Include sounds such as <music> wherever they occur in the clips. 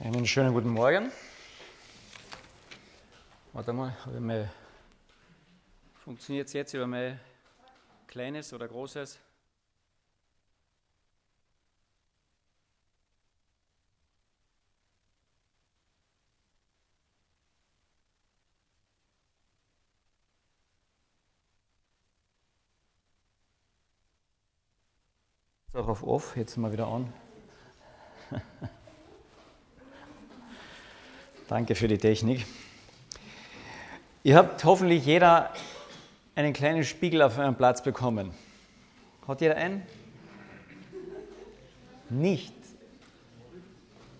Einen schönen guten Morgen. Warte mal, mein, funktioniert es jetzt über mein kleines oder großes? Ist auch auf Off, jetzt mal wieder an. <laughs> Danke für die Technik. Ihr habt hoffentlich jeder einen kleinen Spiegel auf eurem Platz bekommen. Hat jeder einen? Nicht.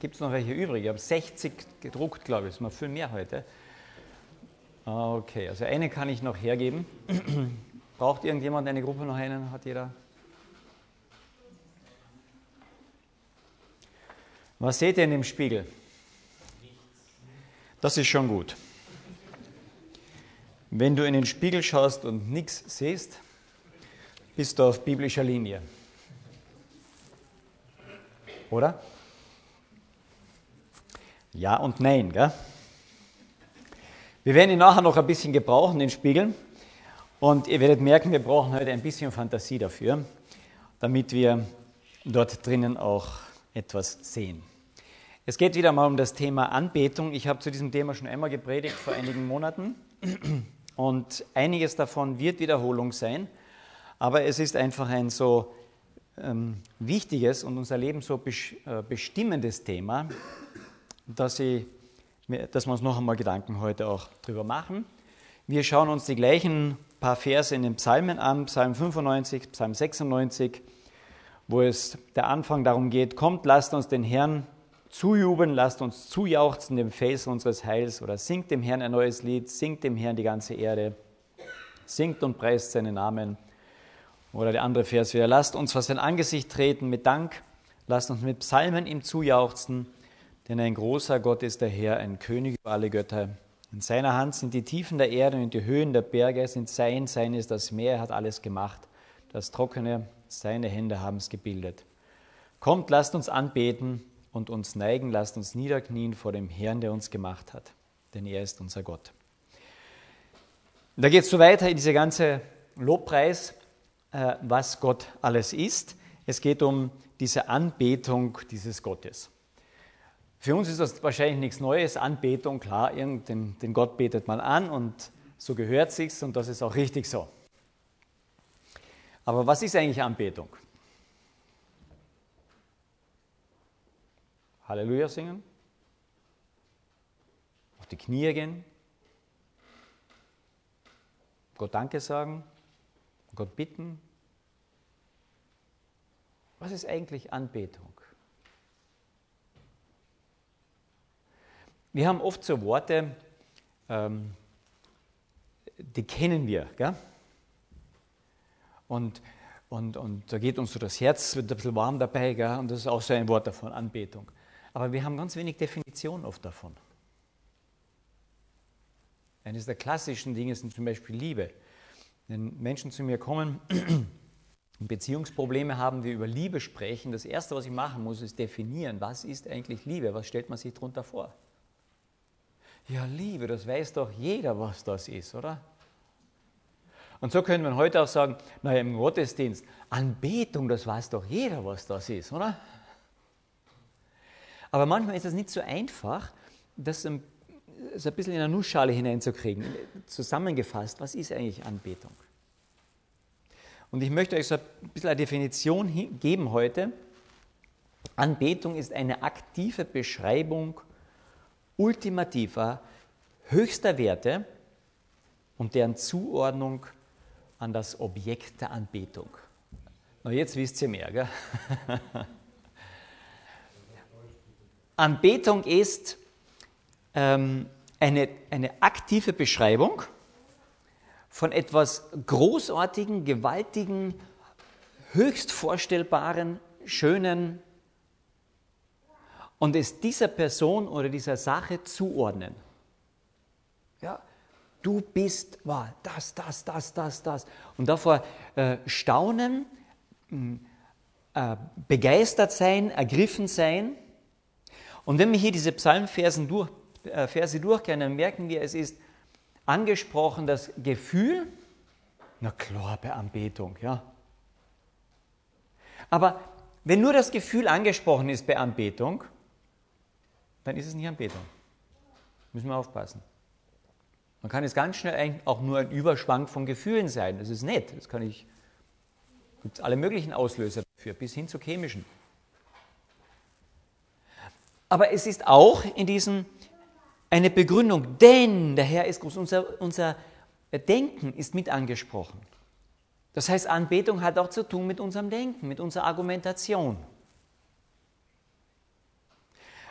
Gibt es noch welche übrig? Ich habe 60 gedruckt, glaube ich. Das ist mal viel mehr heute. Okay, also eine kann ich noch hergeben. <clears throat> Braucht irgendjemand eine Gruppe noch einen? Hat jeder? Was seht ihr in dem Spiegel? Das ist schon gut. Wenn du in den Spiegel schaust und nichts siehst, bist du auf biblischer Linie. Oder? Ja und nein, gell? Wir werden ihn nachher noch ein bisschen gebrauchen, den Spiegel. Und ihr werdet merken, wir brauchen heute ein bisschen Fantasie dafür, damit wir dort drinnen auch etwas sehen. Es geht wieder mal um das Thema Anbetung. Ich habe zu diesem Thema schon einmal gepredigt vor einigen Monaten und einiges davon wird Wiederholung sein, aber es ist einfach ein so ähm, wichtiges und unser Leben so äh, bestimmendes Thema, dass, ich, dass wir uns noch einmal Gedanken heute auch drüber machen. Wir schauen uns die gleichen paar Verse in den Psalmen an, Psalm 95, Psalm 96, wo es der Anfang darum geht, kommt, lasst uns den Herrn zujubeln, lasst uns zujauchzen dem Felsen unseres Heils oder singt dem Herrn ein neues Lied, singt dem Herrn die ganze Erde, singt und preist seinen Namen. Oder der andere Vers wäre, lasst uns vor sein Angesicht treten mit Dank, lasst uns mit Psalmen ihm zujauchzen, denn ein großer Gott ist der Herr, ein König über alle Götter. In seiner Hand sind die Tiefen der Erde und die Höhen der Berge, sind sein, sein ist das Meer, er hat alles gemacht. Das Trockene, seine Hände haben es gebildet. Kommt, lasst uns anbeten, und uns neigen, lasst uns niederknien vor dem Herrn, der uns gemacht hat, denn er ist unser Gott. Da geht es so weiter in diese ganze Lobpreis, äh, was Gott alles ist. Es geht um diese Anbetung dieses Gottes. Für uns ist das wahrscheinlich nichts Neues, Anbetung, klar, den, den Gott betet man an und so gehört sich's und das ist auch richtig so. Aber was ist eigentlich Anbetung? Halleluja singen, auf die Knie gehen, Gott Danke sagen, Gott bitten. Was ist eigentlich Anbetung? Wir haben oft so Worte, ähm, die kennen wir. Gell? Und, und, und da geht uns so das Herz, wird ein bisschen warm dabei. Gell? Und das ist auch so ein Wort davon, Anbetung. Aber wir haben ganz wenig Definition oft davon. Eines der klassischen Dinge sind zum Beispiel Liebe. Wenn Menschen zu mir kommen und <clears throat> Beziehungsprobleme haben, wir über Liebe sprechen, das Erste, was ich machen muss, ist definieren, was ist eigentlich Liebe, was stellt man sich darunter vor. Ja, Liebe, das weiß doch jeder, was das ist, oder? Und so können wir heute auch sagen, naja, im Gottesdienst, Anbetung, das weiß doch jeder, was das ist, oder? Aber manchmal ist es nicht so einfach, das so ein bisschen in eine Nussschale hineinzukriegen. Zusammengefasst, was ist eigentlich Anbetung? Und ich möchte euch so ein bisschen eine Definition geben heute. Anbetung ist eine aktive Beschreibung ultimativer, höchster Werte und deren Zuordnung an das Objekt der Anbetung. Na, jetzt wisst ihr mehr, gell? <laughs> Anbetung ist ähm, eine, eine aktive Beschreibung von etwas Großartigen, Gewaltigen, höchst vorstellbaren, Schönen und es dieser Person oder dieser Sache zuordnen. Ja, du bist wow, das, das, das, das, das. Und davor äh, staunen, äh, begeistert sein, ergriffen sein Und wenn wir hier diese Psalmverse durch, äh, durchgehen, dann merken wir, es ist angesprochen das Gefühl, na klar, bei Anbetung, ja. Aber wenn nur das Gefühl angesprochen ist bei Anbetung, dann ist es nicht Anbetung. Müssen wir aufpassen. Man kann es ganz schnell auch nur ein Überschwang von Gefühlen sein. Das ist nett. Das kann ich. Gibt alle möglichen Auslöser dafür, bis hin zu chemischen. Aber es ist auch in diesem eine Begründung, denn der Herr ist groß. Unser, unser Denken ist mit angesprochen. Das heißt, Anbetung hat auch zu tun mit unserem Denken, mit unserer Argumentation.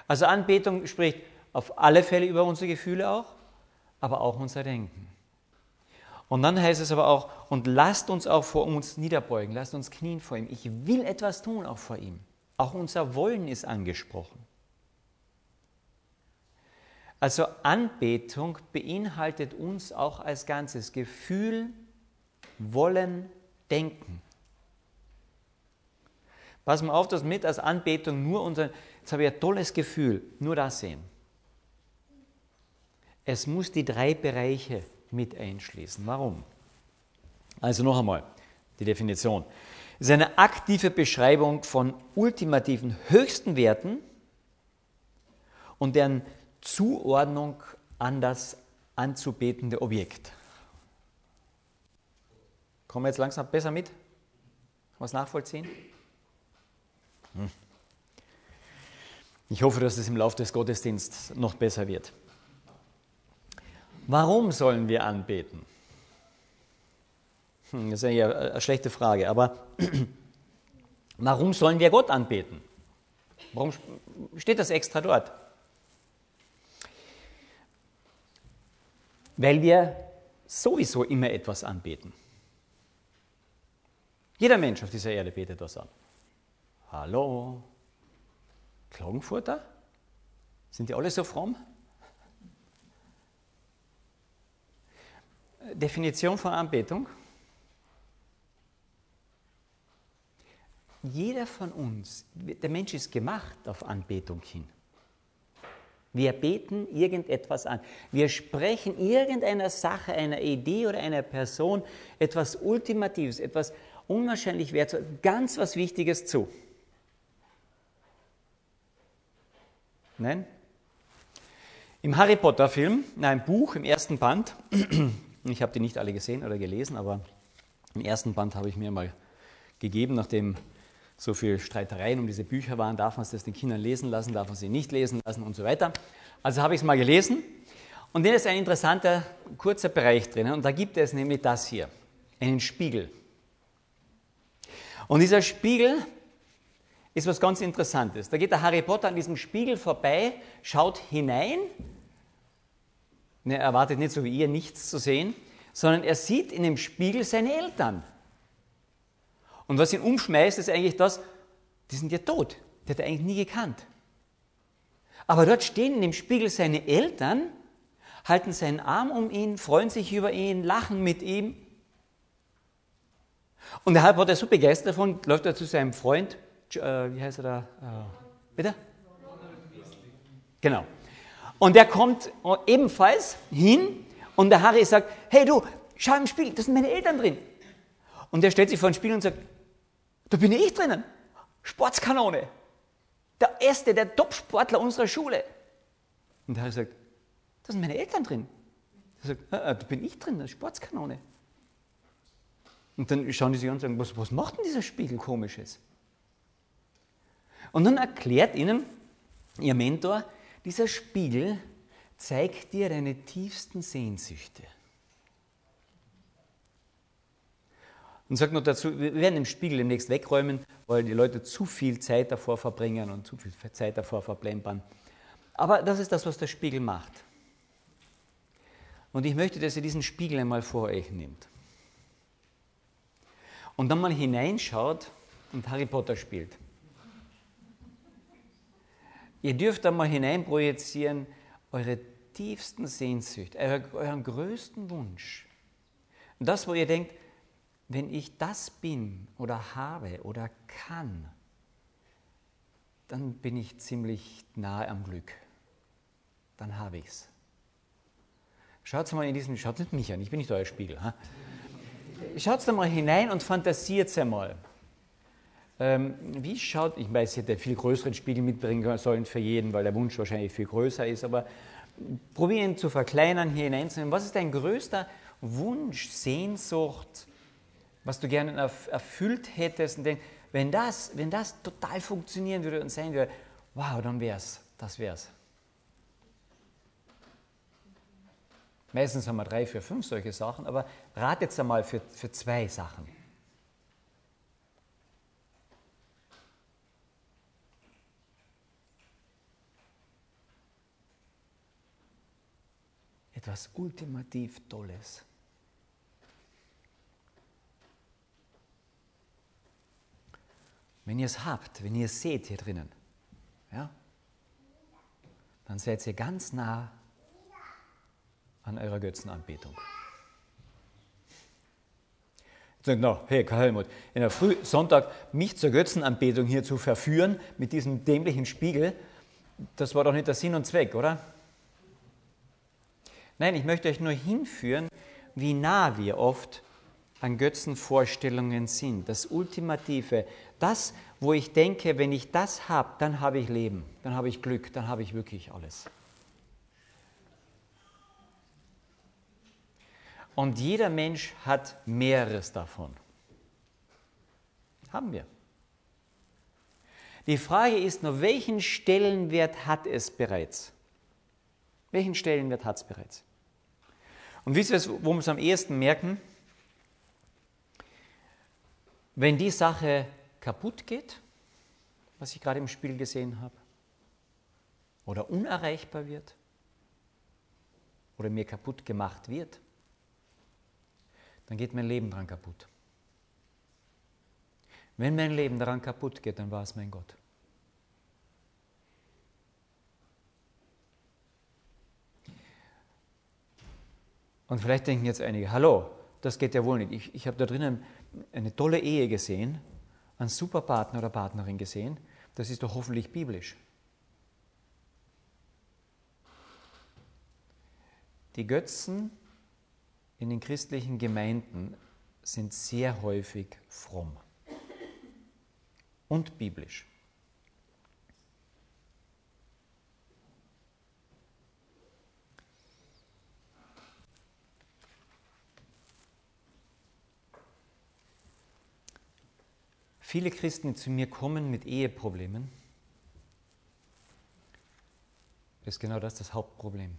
Also Anbetung spricht auf alle Fälle über unsere Gefühle auch, aber auch unser Denken. Und dann heißt es aber auch, und lasst uns auch vor uns niederbeugen, lasst uns knien vor ihm. Ich will etwas tun auch vor ihm. Auch unser Wollen ist angesprochen. Also Anbetung beinhaltet uns auch als ganzes Gefühl, Wollen, Denken. Pass mal auf, dass mit als Anbetung nur unser, jetzt habe ich ein tolles Gefühl, nur das sehen. Es muss die drei Bereiche mit einschließen. Warum? Also noch einmal die Definition. Es ist eine aktive Beschreibung von ultimativen höchsten Werten und deren Zuordnung an das anzubetende Objekt. Kommen wir jetzt langsam besser mit? Kann man es nachvollziehen? Hm. Ich hoffe, dass es im Laufe des Gottesdienstes noch besser wird. Warum sollen wir anbeten? Hm, das ist ja eine schlechte Frage, aber <clears throat> warum sollen wir Gott anbeten? Warum steht das extra dort? Weil wir sowieso immer etwas anbeten. Jeder Mensch auf dieser Erde betet was an. Hallo? Klagenfurter? Sind die alle so fromm? Definition von Anbetung. Jeder von uns, der Mensch ist gemacht auf Anbetung hin. Wir beten irgendetwas an. Wir sprechen irgendeiner Sache, einer Idee oder einer Person etwas Ultimatives, etwas unwahrscheinlich wertvoll, ganz was Wichtiges zu. Nein? Im Harry Potter Film, in einem Buch, im ersten Band, <clears throat> ich habe die nicht alle gesehen oder gelesen, aber im ersten Band habe ich mir mal gegeben, nachdem so viele Streitereien um diese Bücher waren, darf man es den Kindern lesen lassen, darf man sie nicht lesen lassen und so weiter. Also habe ich es mal gelesen und da ist ein interessanter, kurzer Bereich drin und da gibt es nämlich das hier, einen Spiegel. Und dieser Spiegel ist was ganz Interessantes. Da geht der Harry Potter an diesem Spiegel vorbei, schaut hinein. Ne, er erwartet nicht so wie ihr nichts zu sehen, sondern er sieht in dem Spiegel seine Eltern. Und was ihn umschmeißt, ist eigentlich das, die sind ja tot. Die hat er eigentlich nie gekannt. Aber dort stehen in dem Spiegel seine Eltern, halten seinen Arm um ihn, freuen sich über ihn, lachen mit ihm. Und der Potter ist so begeistert davon, läuft er zu seinem Freund, äh, wie heißt er da? Äh, bitte? Genau. Und der kommt ebenfalls hin und der Harry sagt, hey du, schau im Spiegel, das sind meine Eltern drin. Und der stellt sich vor den Spiegel und sagt, da bin ich drinnen, Sportskanone, der Erste, der Top-Sportler unserer Schule. Und der Harry sagt, da sind meine Eltern drin. Er sagt, ah, da bin ich drin, Sportskanone. Und dann schauen die sich an und sagen, was, was macht denn dieser Spiegel komisches? Und dann erklärt ihnen ihr Mentor, dieser Spiegel zeigt dir deine tiefsten Sehnsüchte. Und sagt noch dazu, wir werden den Spiegel demnächst wegräumen, weil die Leute zu viel Zeit davor verbringen und zu viel Zeit davor verplempern. Aber das ist das, was der Spiegel macht. Und ich möchte, dass ihr diesen Spiegel einmal vor euch nehmt und dann mal hineinschaut und Harry Potter spielt. Ihr dürft da mal hineinprojizieren eure tiefsten Sehnsüchte, euren größten Wunsch. Und das, wo ihr denkt, wenn ich das bin oder habe oder kann, dann bin ich ziemlich nahe am Glück. Dann habe ich es. Schaut mal in diesen, schaut nicht mich an, ich bin nicht euer Spiegel. Ha? Schaut da mal hinein und fantasiert einmal. Ähm, wie schaut, ich weiß, ich hätte viel größeren Spiegel mitbringen sollen für jeden, weil der Wunsch wahrscheinlich viel größer ist, aber probieren zu verkleinern, hier hineinzunehmen. Was ist dein größter Wunsch, Sehnsucht, was du gerne erfüllt hättest und denkst, wenn das, wenn das total funktionieren würde und sein würde, wow, dann wär's, das wär's. Meistens haben wir drei, vier, fünf solche Sachen, aber rat jetzt einmal für, für zwei Sachen. Etwas ultimativ Tolles. Wenn ihr es habt, wenn ihr es seht hier drinnen, ja, dann seid ihr ganz nah an eurer Götzenanbetung. Sagt, no, hey, Karl Helmut, in der Früh Sonntag mich zur Götzenanbetung hier zu verführen mit diesem dämlichen Spiegel, das war doch nicht der Sinn und Zweck, oder? Nein, ich möchte euch nur hinführen, wie nah wir oft an Götzenvorstellungen sind. Das Ultimative, das, wo ich denke, wenn ich das habe, dann habe ich Leben, dann habe ich Glück, dann habe ich wirklich alles. Und jeder Mensch hat mehreres davon. Haben wir. Die Frage ist nur, welchen Stellenwert hat es bereits? Welchen Stellenwert hat es bereits? Und wisst ihr, wo wir es am ehesten merken? Wenn die Sache kaputt geht, was ich gerade im Spiel gesehen habe, oder unerreichbar wird, oder mir kaputt gemacht wird, dann geht mein Leben daran kaputt. Wenn mein Leben daran kaputt geht, dann war es mein Gott. Und vielleicht denken jetzt einige, hallo, das geht ja wohl nicht. Ich, ich habe da drinnen eine tolle Ehe gesehen, einen super Partner oder Partnerin gesehen. Das ist doch hoffentlich biblisch. Die Götzen in den christlichen Gemeinden sind sehr häufig fromm und biblisch. Viele Christen, die zu mir kommen mit Eheproblemen, ist genau das das Hauptproblem.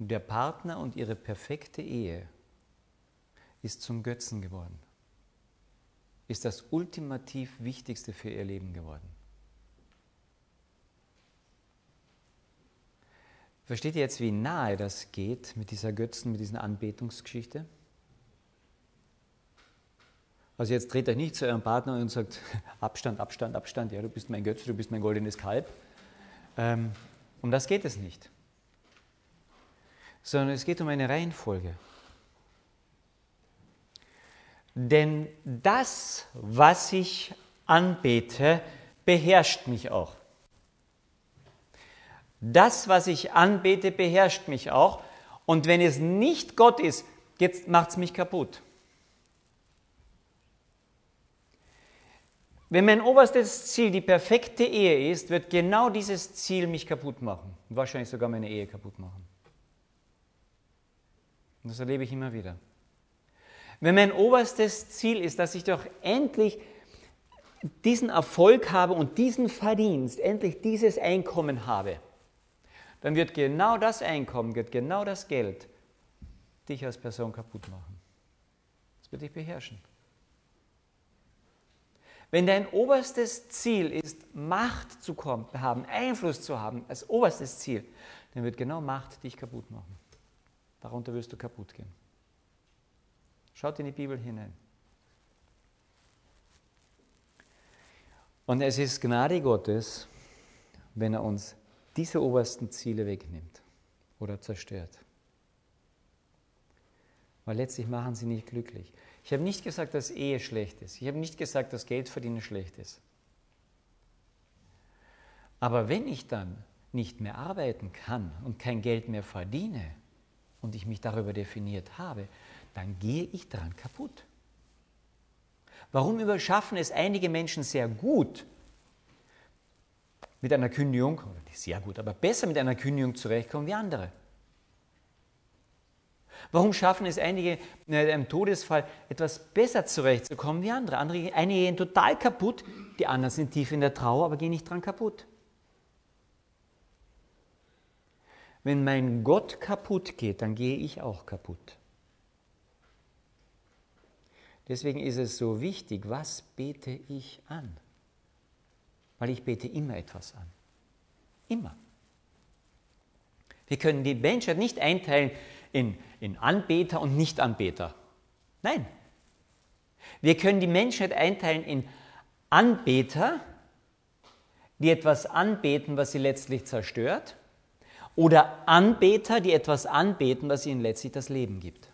Der Partner und ihre perfekte Ehe ist zum Götzen geworden, ist das ultimativ Wichtigste für ihr Leben geworden. Versteht ihr jetzt, wie nahe das geht mit dieser Götzen, mit dieser Anbetungsgeschichte? Also jetzt dreht euch nicht zu eurem Partner und sagt, <laughs> Abstand, Abstand, Abstand, ja, du bist mein Götze, du bist mein goldenes Kalb. Ähm, um das geht es nicht. Sondern es geht um eine Reihenfolge. Denn das, was ich anbete, beherrscht mich auch. Das, was ich anbete, beherrscht mich auch. Und wenn es nicht Gott ist, jetzt macht es mich kaputt. Wenn mein oberstes Ziel die perfekte Ehe ist, wird genau dieses Ziel mich kaputt machen. Und wahrscheinlich sogar meine Ehe kaputt machen. Und das erlebe ich immer wieder. Wenn mein oberstes Ziel ist, dass ich doch endlich diesen Erfolg habe und diesen Verdienst, endlich dieses Einkommen habe, dann wird genau das Einkommen, wird genau das Geld dich als Person kaputt machen. Das wird dich beherrschen. Wenn dein oberstes Ziel ist, Macht zu haben, Einfluss zu haben, als oberstes Ziel, dann wird genau Macht dich kaputt machen. Darunter wirst du kaputt gehen. Schaut in die Bibel hinein. Und es ist Gnade Gottes, wenn er uns diese obersten Ziele wegnimmt oder zerstört. weil letztlich machen sie nicht glücklich. Ich habe nicht gesagt, dass Ehe schlecht ist. Ich habe nicht gesagt, dass Geldverdienen schlecht ist. Aber wenn ich dann nicht mehr arbeiten kann und kein Geld mehr verdiene und ich mich darüber definiert habe, dann gehe ich daran kaputt. Warum überschaffen es einige Menschen sehr gut, mit einer Kündigung, sehr gut, aber besser mit einer Kündigung zurechtkommen wie andere? Warum schaffen es einige mit einem Todesfall etwas besser zurechtzukommen wie andere? andere? Einige gehen total kaputt, die anderen sind tief in der Trauer, aber gehen nicht dran kaputt. Wenn mein Gott kaputt geht, dann gehe ich auch kaputt. Deswegen ist es so wichtig, was bete ich an? Weil ich bete immer etwas an. Immer. Wir können die Menschheit nicht einteilen in, in Anbeter und Nichtanbeter. Nein. Wir können die Menschheit einteilen in Anbeter, die etwas anbeten, was sie letztlich zerstört, oder Anbeter, die etwas anbeten, was ihnen letztlich das Leben gibt.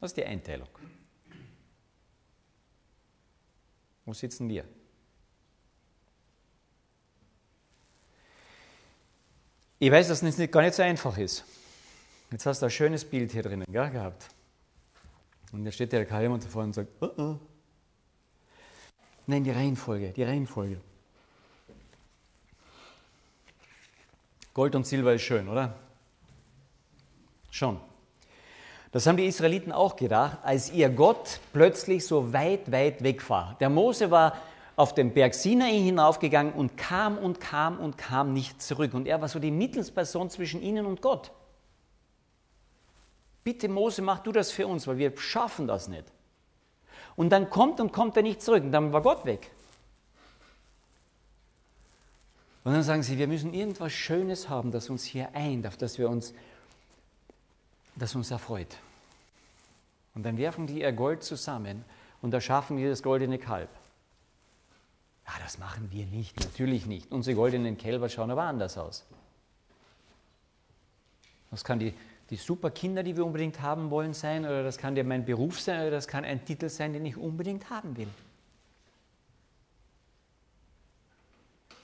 Das ist die Einteilung. Wo sitzen wir? Ich weiß, dass es gar nicht so einfach ist. Jetzt hast du ein schönes Bild hier drinnen gell, gehabt. Und da steht der Kai jemand davor und sagt, oh oh. Nein, die Reihenfolge, die Reihenfolge. Gold und Silber ist schön, oder? Schon. Das haben die Israeliten auch gedacht, als ihr Gott plötzlich so weit, weit weg war. Der Mose war auf den Berg Sinai hinaufgegangen und kam und kam und kam nicht zurück. Und er war so die Mittelsperson zwischen ihnen und Gott. Bitte Mose, mach du das für uns, weil wir schaffen das nicht. Und dann kommt und kommt er nicht zurück und dann war Gott weg. Und dann sagen sie, wir müssen irgendwas Schönes haben, das uns hier eint, auf das wir uns, das uns erfreut. Und dann werfen die ihr Gold zusammen und erschaffen die das goldene Kalb. Ja, das machen wir nicht, natürlich nicht. Unsere goldenen Kälber schauen aber anders aus. Das kann die, die super Kinder, die wir unbedingt haben wollen, sein, oder das kann ja mein Beruf sein, oder das kann ein Titel sein, den ich unbedingt haben will.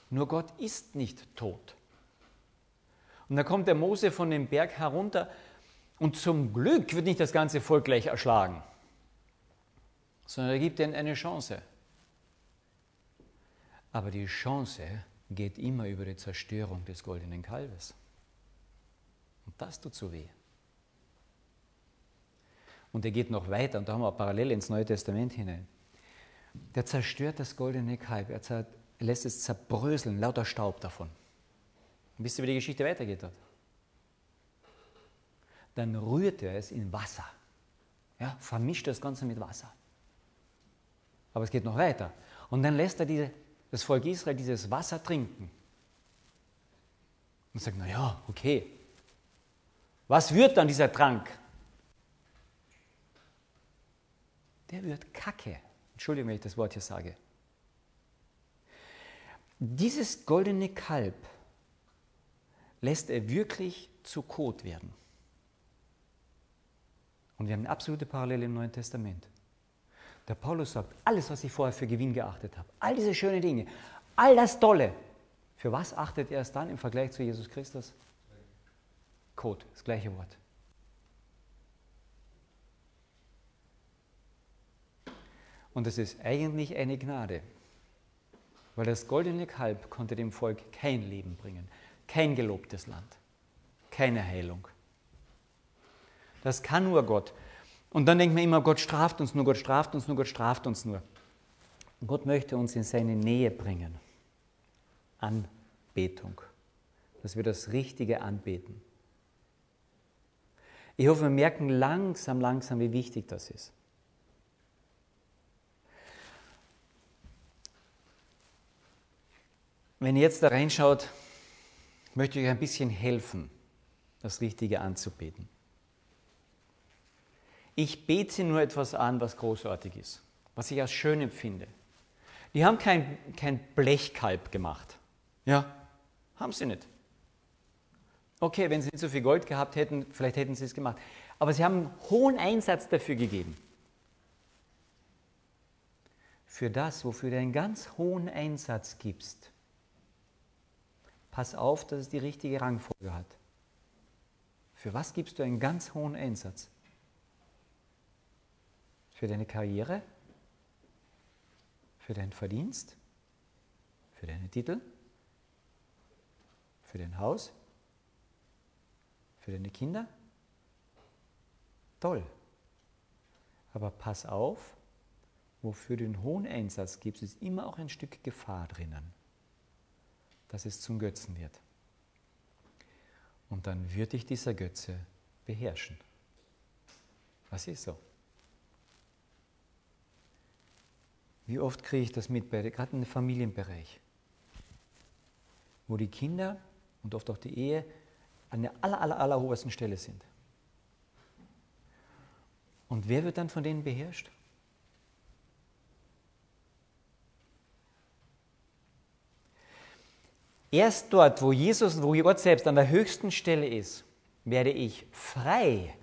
Nur Gott ist nicht tot. Und da kommt der Mose von dem Berg herunter und zum Glück wird nicht das ganze Volk gleich erschlagen, sondern er gibt ihnen eine Chance. Aber die Chance geht immer über die Zerstörung des goldenen Kalbes. Und das tut so weh. Und er geht noch weiter, und da haben wir parallel ins Neue Testament hinein. Der zerstört das goldene Kalb. Er er lässt es zerbröseln, lauter Staub davon. Und wisst ihr, wie die Geschichte weitergeht dort? Dann rührt er es in Wasser. Ja, vermischt das Ganze mit Wasser. Aber es geht noch weiter. Und dann lässt er diese, das Volk Israel dieses Wasser trinken. Und sagt, naja, okay. Was wird dann dieser Trank? Der wird Kacke. Entschuldigung, wenn ich das Wort hier sage. Dieses goldene Kalb lässt er wirklich zu Kot werden. Und wir haben eine absolute Parallele im Neuen Testament. Der Paulus sagt, alles, was ich vorher für Gewinn geachtet habe, all diese schönen Dinge, all das Tolle, für was achtet er es dann im Vergleich zu Jesus Christus? Kot, das gleiche Wort. Und es ist eigentlich eine Gnade, weil das goldene Kalb konnte dem Volk kein Leben bringen, kein gelobtes Land, keine Heilung. Das kann nur Gott. Und dann denkt man immer, Gott straft uns nur, Gott straft uns nur, Gott straft uns nur. Gott möchte uns in seine Nähe bringen. Anbetung. Dass wir das Richtige anbeten. Ich hoffe, wir merken langsam, langsam, wie wichtig das ist. Wenn ihr jetzt da reinschaut, möchte ich euch ein bisschen helfen, das Richtige anzubeten. Ich bete nur etwas an, was großartig ist, was ich als schön empfinde. Die haben kein, kein Blechkalb gemacht. Ja, haben sie nicht. Okay, wenn sie nicht so viel Gold gehabt hätten, vielleicht hätten sie es gemacht. Aber sie haben einen hohen Einsatz dafür gegeben. Für das, wofür du einen ganz hohen Einsatz gibst, pass auf, dass es die richtige Rangfolge hat. Für was gibst du einen ganz hohen Einsatz? Für deine Karriere? Für deinen Verdienst? Für deine Titel? Für dein Haus? Für deine Kinder? Toll. Aber pass auf, wofür du einen hohen Einsatz gibst, ist immer auch ein Stück Gefahr drinnen, dass es zum Götzen wird. Und dann wird dich dieser Götze beherrschen. Was ist so? Wie oft kriege ich das mit, gerade im Familienbereich, wo die Kinder und oft auch die Ehe an der aller, aller, allerhohesten Stelle sind. Und wer wird dann von denen beherrscht? Erst dort, wo Jesus, wo Gott selbst an der höchsten Stelle ist, werde ich frei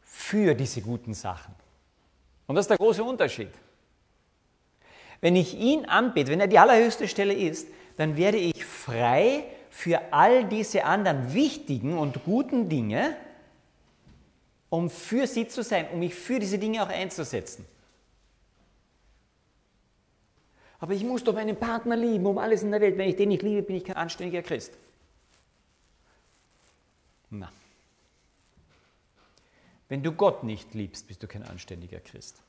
für diese guten Sachen. Und das ist der große Unterschied. Wenn ich ihn anbete, wenn er die allerhöchste Stelle ist, dann werde ich frei für all diese anderen wichtigen und guten Dinge, um für sie zu sein, um mich für diese Dinge auch einzusetzen. Aber ich muss doch meinen Partner lieben, um alles in der Welt. Wenn ich den nicht liebe, bin ich kein anständiger Christ. Na. Wenn du Gott nicht liebst, bist du kein anständiger Christ.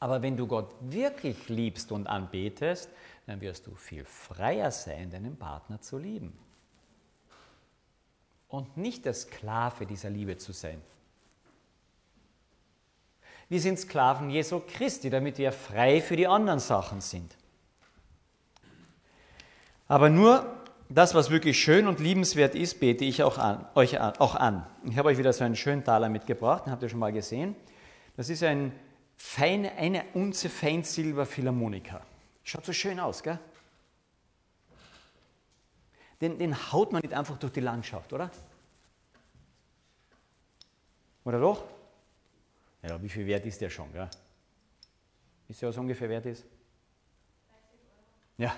Aber wenn du Gott wirklich liebst und anbetest, dann wirst du viel freier sein, deinen Partner zu lieben. Und nicht der Sklave dieser Liebe zu sein. Wir sind Sklaven Jesu Christi, damit wir frei für die anderen Sachen sind. Aber nur das, was wirklich schön und liebenswert ist, bete ich auch an, euch an, auch an. Ich habe euch wieder so einen schönen Taler mitgebracht, den habt ihr schon mal gesehen. Das ist ein feine, eine Unze Feinsilber Philharmonika. Schaut so schön aus, gell? Den, den haut man nicht einfach durch die Landschaft, oder? Oder doch? Ja, wie viel wert ist der schon? Gell? Wisst ihr, was ungefähr wert ist? Ja,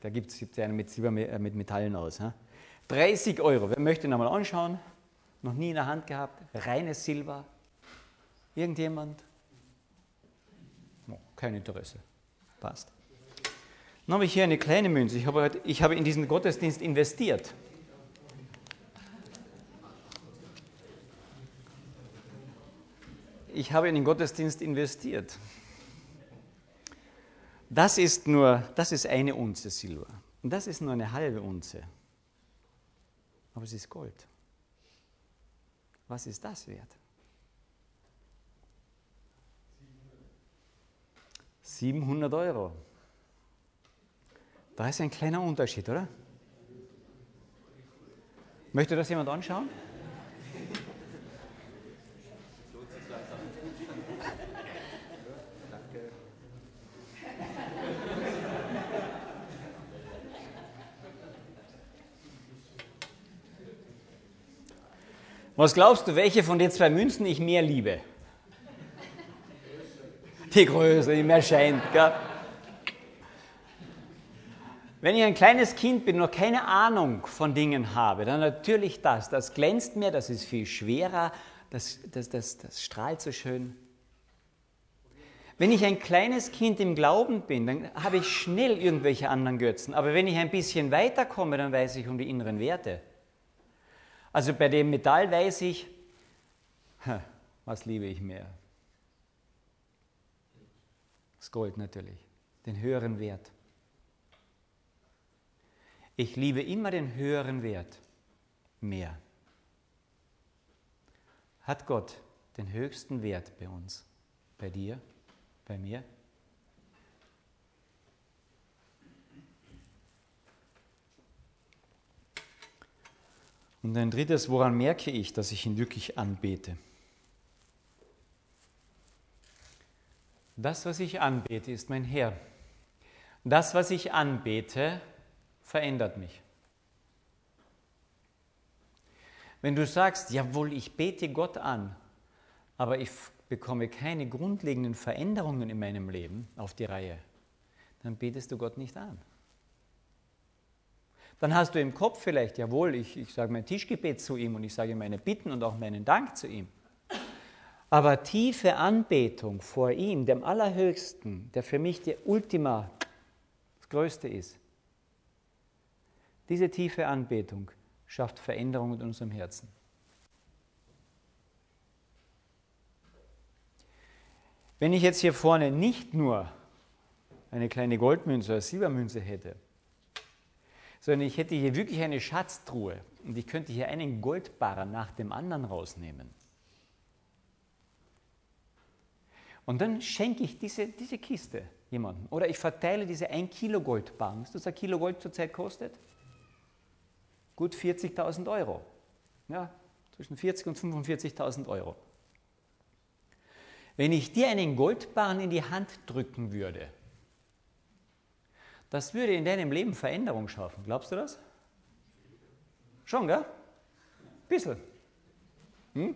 da gibt es einen mit, Silber, äh, mit Metallen aus. 30 Euro. Wer möchte ihn einmal anschauen? Noch nie in der Hand gehabt. Reines Silber. Irgendjemand? Oh, kein Interesse. Passt. Dann habe ich hier eine kleine Münze. Ich habe, ich habe in diesen Gottesdienst investiert. Ich habe in den Gottesdienst investiert. Das ist nur, das ist eine Unze Silber. Und das ist nur eine halbe Unze. Aber es ist Gold. Was ist das wert? 700 Euro. Da ist ein kleiner Unterschied, oder? Möchte das jemand anschauen? Was glaubst du, welche von den zwei Münzen ich mehr liebe? Die größere, die mehr scheint. Gell? Wenn ich ein kleines Kind bin und noch keine Ahnung von Dingen habe, dann natürlich das. Das glänzt mehr, das ist viel schwerer, das, das, das, das strahlt so schön. Wenn ich ein kleines Kind im Glauben bin, dann habe ich schnell irgendwelche anderen Götzen. Aber wenn ich ein bisschen weiterkomme, dann weiß ich um die inneren Werte. Also bei dem Metall weiß ich, was liebe ich mehr? Das Gold natürlich, den höheren Wert. Ich liebe immer den höheren Wert mehr. Hat Gott den höchsten Wert bei uns, bei dir, bei mir? Und ein drittes, woran merke ich, dass ich ihn wirklich anbete? Das, was ich anbete, ist mein Herr. Das, was ich anbete, verändert mich. Wenn du sagst, jawohl, ich bete Gott an, aber ich bekomme keine grundlegenden Veränderungen in meinem Leben auf die Reihe, dann betest du Gott nicht an. Dann hast du im Kopf vielleicht, jawohl, ich, ich sage mein Tischgebet zu ihm und ich sage meine Bitten und auch meinen Dank zu ihm. Aber tiefe Anbetung vor ihm, dem Allerhöchsten, der für mich der Ultima, das Größte ist, diese tiefe Anbetung schafft Veränderung in unserem Herzen. Wenn ich jetzt hier vorne nicht nur eine kleine Goldmünze oder Silbermünze hätte, sondern ich hätte hier wirklich eine Schatztruhe und ich könnte hier einen Goldbarren nach dem anderen rausnehmen. Und dann schenke ich diese, diese Kiste jemandem. Oder ich verteile diese 1 Kilo Goldbarren. Wisst ihr, was ein Kilo Gold zurzeit kostet? Gut 40.000 Euro. Ja, zwischen 40 und 45.000 Euro. Wenn ich dir einen Goldbarren in die Hand drücken würde, das würde in deinem Leben Veränderung schaffen. Glaubst du das? Schon, gell? Bisschen. Hm?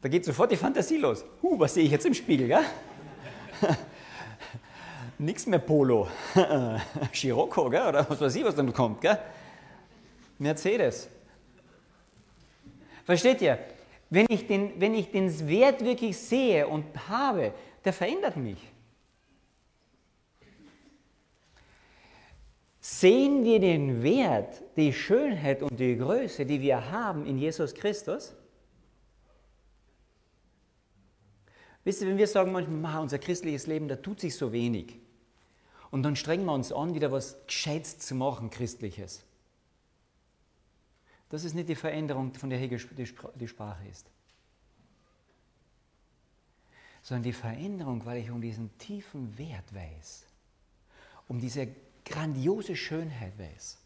Da geht sofort die Fantasie los. Huh, was sehe ich jetzt im Spiegel, gell? <laughs> Nichts mehr Polo. <laughs> Scirocco, gell? Oder was weiß ich, was dann kommt, gell? Mercedes. Versteht ihr? Wenn ich, den, wenn ich den Wert wirklich sehe und habe, der verändert mich. Sehen wir den Wert, die Schönheit und die Größe, die wir haben in Jesus Christus? Wisst ihr, wenn wir sagen manchmal, unser christliches Leben, da tut sich so wenig. Und dann strengen wir uns an, wieder was Gescheites zu machen, Christliches. Das ist nicht die Veränderung, von der hier die Sprache ist. Sondern die Veränderung, weil ich um diesen tiefen Wert weiß, um diese grandiose Schönheit weiß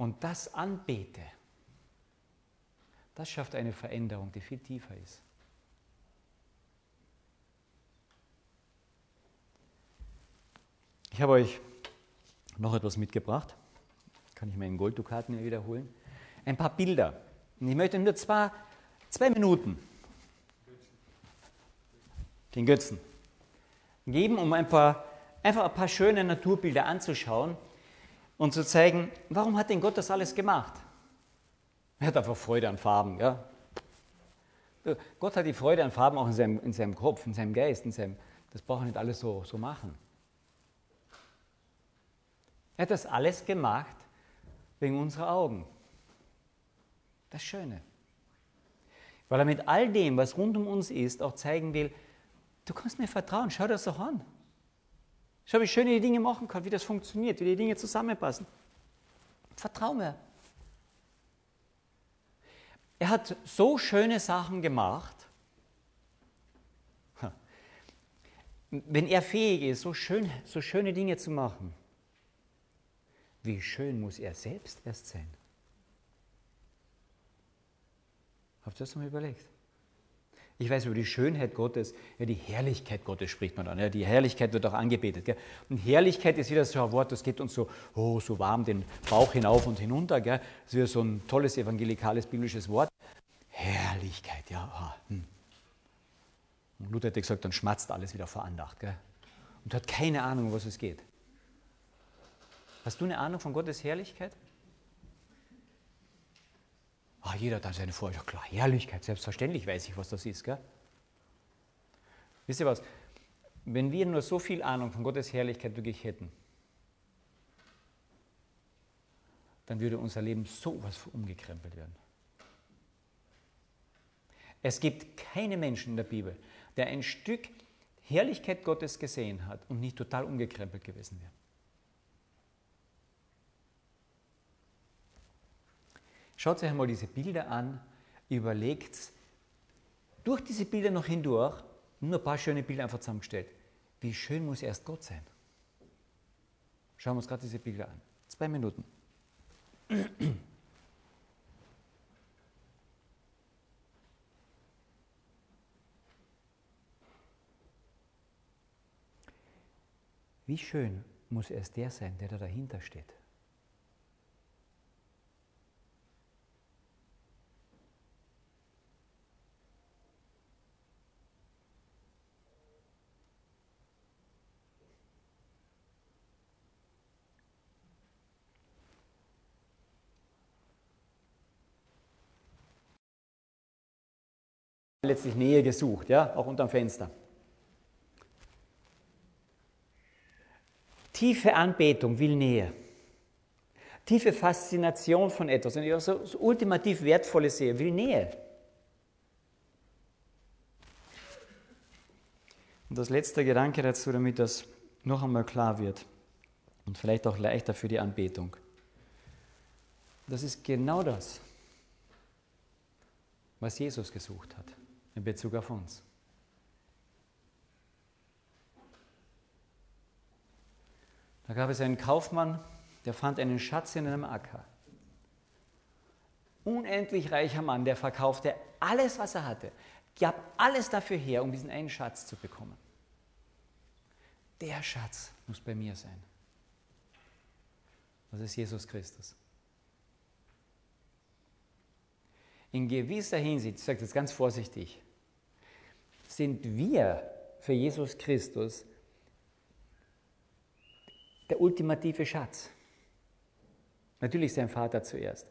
und das anbete, das schafft eine Veränderung, die viel tiefer ist. Ich habe euch noch etwas mitgebracht. Kann ich meinen Golddukaten wiederholen? Ein paar Bilder. Und ich möchte nur zwei, zwei Minuten den Götzen geben, um ein paar einfach ein paar schöne Naturbilder anzuschauen und zu zeigen, warum hat denn Gott das alles gemacht? Er hat einfach Freude an Farben. Ja? Gott hat die Freude an Farben auch in seinem, in seinem Kopf, in seinem Geist. In seinem, das braucht er nicht alles so, so machen. Er hat das alles gemacht wegen unserer Augen. Das Schöne. Weil er mit all dem, was rund um uns ist, auch zeigen will, du kannst mir vertrauen, schau das doch an. Schau, wie schön ich die Dinge machen kann, wie das funktioniert, wie die Dinge zusammenpassen. Vertrau mir. Er hat so schöne Sachen gemacht. Wenn er fähig ist, so, schön, so schöne Dinge zu machen, wie schön muss er selbst erst sein? Habt ihr das mal überlegt? Ich weiß über die Schönheit Gottes, ja, die Herrlichkeit Gottes spricht man dann. Ja, die Herrlichkeit wird auch angebetet. Gell? Und Herrlichkeit ist wieder so ein Wort, das geht uns so, oh, so warm den Bauch hinauf und hinunter. Gell? Das ist wieder so ein tolles evangelikales biblisches Wort. Herrlichkeit, ja. Hm. Und Luther hat gesagt, dann schmatzt alles wieder vor Andacht. Gell? Und hat keine Ahnung, um was es geht. Hast du eine Ahnung von Gottes Herrlichkeit? Ah, jeder hat seine Vorstellung. Klar, Herrlichkeit, selbstverständlich weiß ich, was das ist. Gell? Wisst ihr was? Wenn wir nur so viel Ahnung von Gottes Herrlichkeit wirklich hätten, dann würde unser Leben sowas umgekrempelt werden. Es gibt keinen Menschen in der Bibel, der ein Stück Herrlichkeit Gottes gesehen hat und nicht total umgekrempelt gewesen wäre. Schaut euch einmal diese Bilder an, überlegt durch diese Bilder noch hindurch, nur ein paar schöne Bilder einfach zusammengestellt. Wie schön muss erst Gott sein? Schauen wir uns gerade diese Bilder an. Zwei Minuten. Wie schön muss erst der sein, der da dahinter steht? Letztlich Nähe gesucht, ja, auch unterm Fenster. Tiefe Anbetung will Nähe. Tiefe Faszination von etwas, wenn ich auch so, so ultimativ Wertvolles sehe, will Nähe. Und das letzte Gedanke dazu, damit das noch einmal klar wird und vielleicht auch leichter für die Anbetung. Das ist genau das, was Jesus gesucht hat in Bezug auf uns. Da gab es einen Kaufmann, der fand einen Schatz in einem Acker. Unendlich reicher Mann, der verkaufte alles, was er hatte, gab alles dafür her, um diesen einen Schatz zu bekommen. Der Schatz muss bei mir sein. Das ist Jesus Christus. In gewisser Hinsicht, ich sage das ganz vorsichtig, sind wir für Jesus Christus der ultimative Schatz. Natürlich sein Vater zuerst.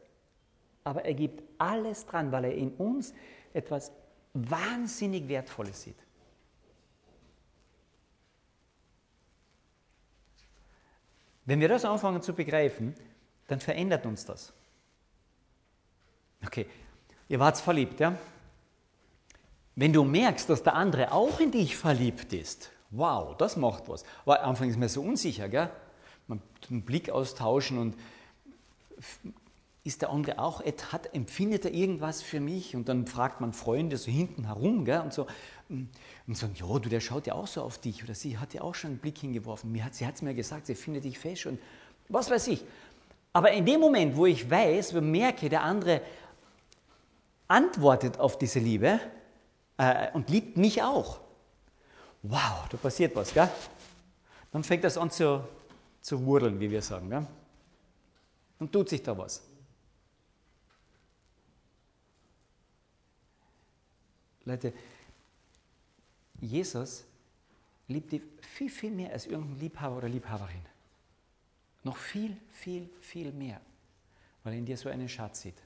Aber er gibt alles dran, weil er in uns etwas wahnsinnig Wertvolles sieht. Wenn wir das anfangen zu begreifen, dann verändert uns das. Okay, ihr wart verliebt, ja? Wenn du merkst, dass der andere auch in dich verliebt ist, wow, das macht was. Aber am Anfang ist man so unsicher, gell? Man einen Blick austauschen und ist der andere auch, hat, empfindet er irgendwas für mich? Und dann fragt man Freunde so hinten herum, gell? Und so, und sagen, ja, du, der schaut ja auch so auf dich oder sie hat ja auch schon einen Blick hingeworfen. Sie hat es mir gesagt, sie findet dich fesch und was weiß ich. Aber in dem Moment, wo ich weiß, wo merke, der andere antwortet auf diese Liebe äh, und liebt mich auch, wow, da passiert was, gell? Dann fängt das an zu, zu wurdeln, wie wir sagen. Gell? Dann tut sich da was. Leute, Jesus liebt dich viel, viel mehr als irgendein Liebhaber oder Liebhaberin. Noch viel, viel, viel mehr, weil er in dir so einen Schatz sieht.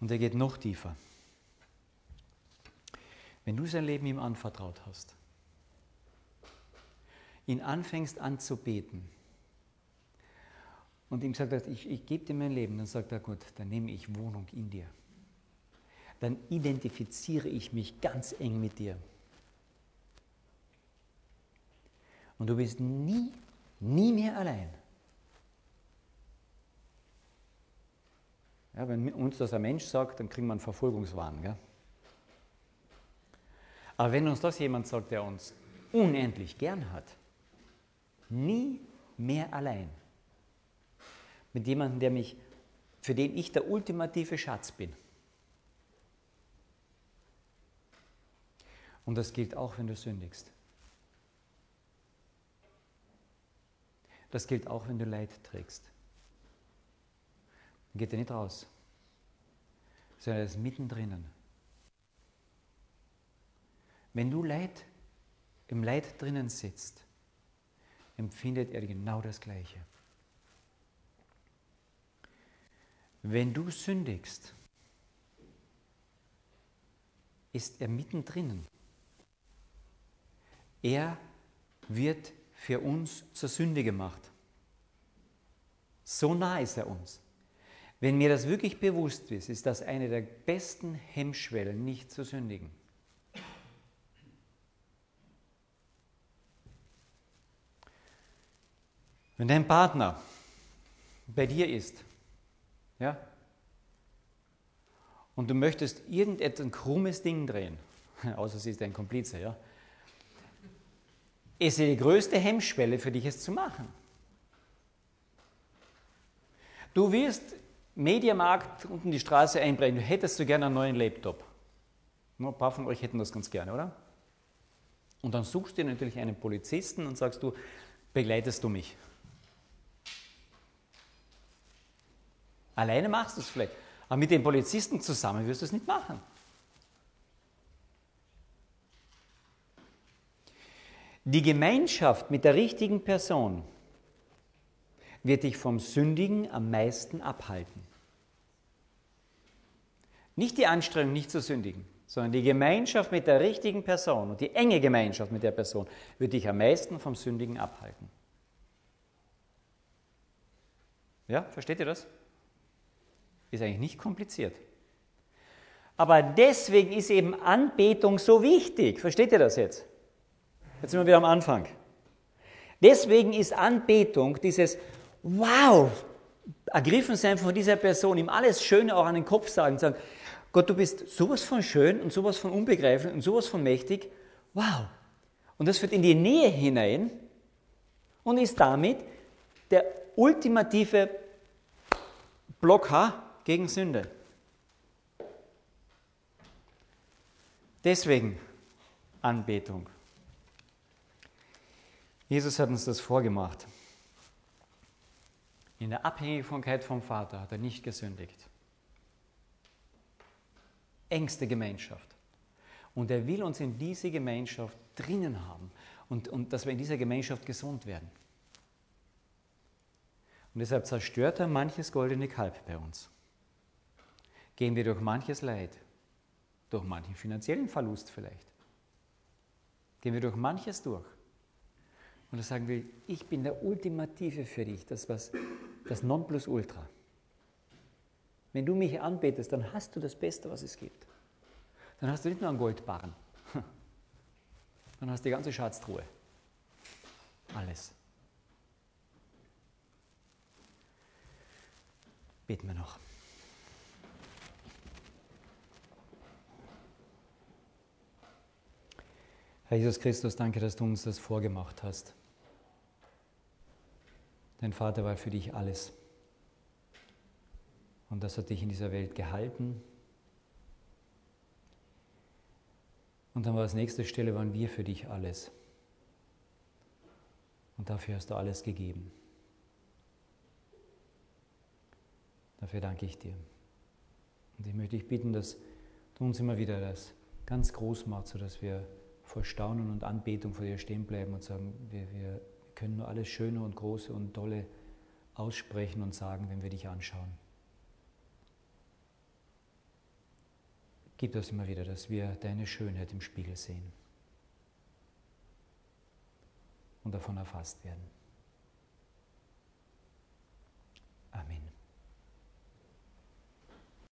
Und er geht noch tiefer. Wenn du sein Leben ihm anvertraut hast, ihn anfängst anzubeten und ihm sagt, ich, ich gebe dir mein Leben, dann sagt er, gut, dann nehme ich Wohnung in dir dann identifiziere ich mich ganz eng mit dir. Und du bist nie, nie mehr allein. Ja, wenn uns das ein Mensch sagt, dann kriegen wir einen Verfolgungswahn. Gell? Aber wenn uns das jemand sagt, der uns unendlich gern hat, nie mehr allein. Mit jemandem, der mich, für den ich der ultimative Schatz bin. Und das gilt auch, wenn du sündigst. Das gilt auch, wenn du Leid trägst. Dann geht er nicht raus, sondern er ist mittendrin. Wenn du Leid, im Leid drinnen sitzt, empfindet er genau das Gleiche. Wenn du sündigst, ist er mittendrin. Er wird für uns zur Sünde gemacht. So nah ist er uns. Wenn mir das wirklich bewusst ist, ist das eine der besten Hemmschwellen, nicht zu sündigen. Wenn dein Partner bei dir ist, ja, und du möchtest irgendetwas krummes Ding drehen, <laughs> außer sie ist dein Komplize, ja, ist die größte Hemmschwelle für dich, es zu machen. Du wirst Mediamarkt unten die Straße einbrechen, du hättest du gerne einen neuen Laptop. Ein paar von euch hätten das ganz gerne, oder? Und dann suchst du natürlich einen Polizisten und sagst du, begleitest du mich? Alleine machst du es vielleicht, aber mit den Polizisten zusammen wirst du es nicht machen. Die Gemeinschaft mit der richtigen Person wird dich vom Sündigen am meisten abhalten. Nicht die Anstrengung, nicht zu sündigen, sondern die Gemeinschaft mit der richtigen Person und die enge Gemeinschaft mit der Person wird dich am meisten vom Sündigen abhalten. Ja, versteht ihr das? Ist eigentlich nicht kompliziert. Aber deswegen ist eben Anbetung so wichtig. Versteht ihr das jetzt? Jetzt sind wir wieder am Anfang. Deswegen ist Anbetung dieses Wow, ergriffen sein von dieser Person, ihm alles Schöne auch an den Kopf sagen, sagen, Gott, du bist sowas von schön und sowas von unbegreiflich und sowas von mächtig. Wow. Und das führt in die Nähe hinein und ist damit der ultimative Blocker gegen Sünde. Deswegen Anbetung. Jesus hat uns das vorgemacht. In der Abhängigkeit vom Vater hat er nicht gesündigt. Engste Gemeinschaft. Und er will uns in diese Gemeinschaft drinnen haben und, und dass wir in dieser Gemeinschaft gesund werden. Und deshalb zerstört er manches goldene Kalb bei uns. Gehen wir durch manches Leid, durch manchen finanziellen Verlust vielleicht. Gehen wir durch manches durch. Und er sagen will, ich bin der Ultimative für dich, das was das Nonplusultra. Wenn du mich anbetest, dann hast du das Beste, was es gibt. Dann hast du nicht nur einen Goldbarren, <laughs> dann hast du die ganze Schatztruhe. Alles. Beten wir noch. Herr Jesus Christus, danke, dass du uns das vorgemacht hast. Dein Vater war für dich alles. Und das hat dich in dieser Welt gehalten. Und dann war als nächste Stelle, waren wir für dich alles. Und dafür hast du alles gegeben. Dafür danke ich dir. Und ich möchte dich bitten, dass du uns immer wieder das ganz groß machst, sodass wir vor Staunen und Anbetung vor dir stehen bleiben und sagen, wir, wir können nur alles Schöne und Große und Tolle aussprechen und sagen, wenn wir dich anschauen. Gib das immer wieder, dass wir deine Schönheit im Spiegel sehen und davon erfasst werden. Amen.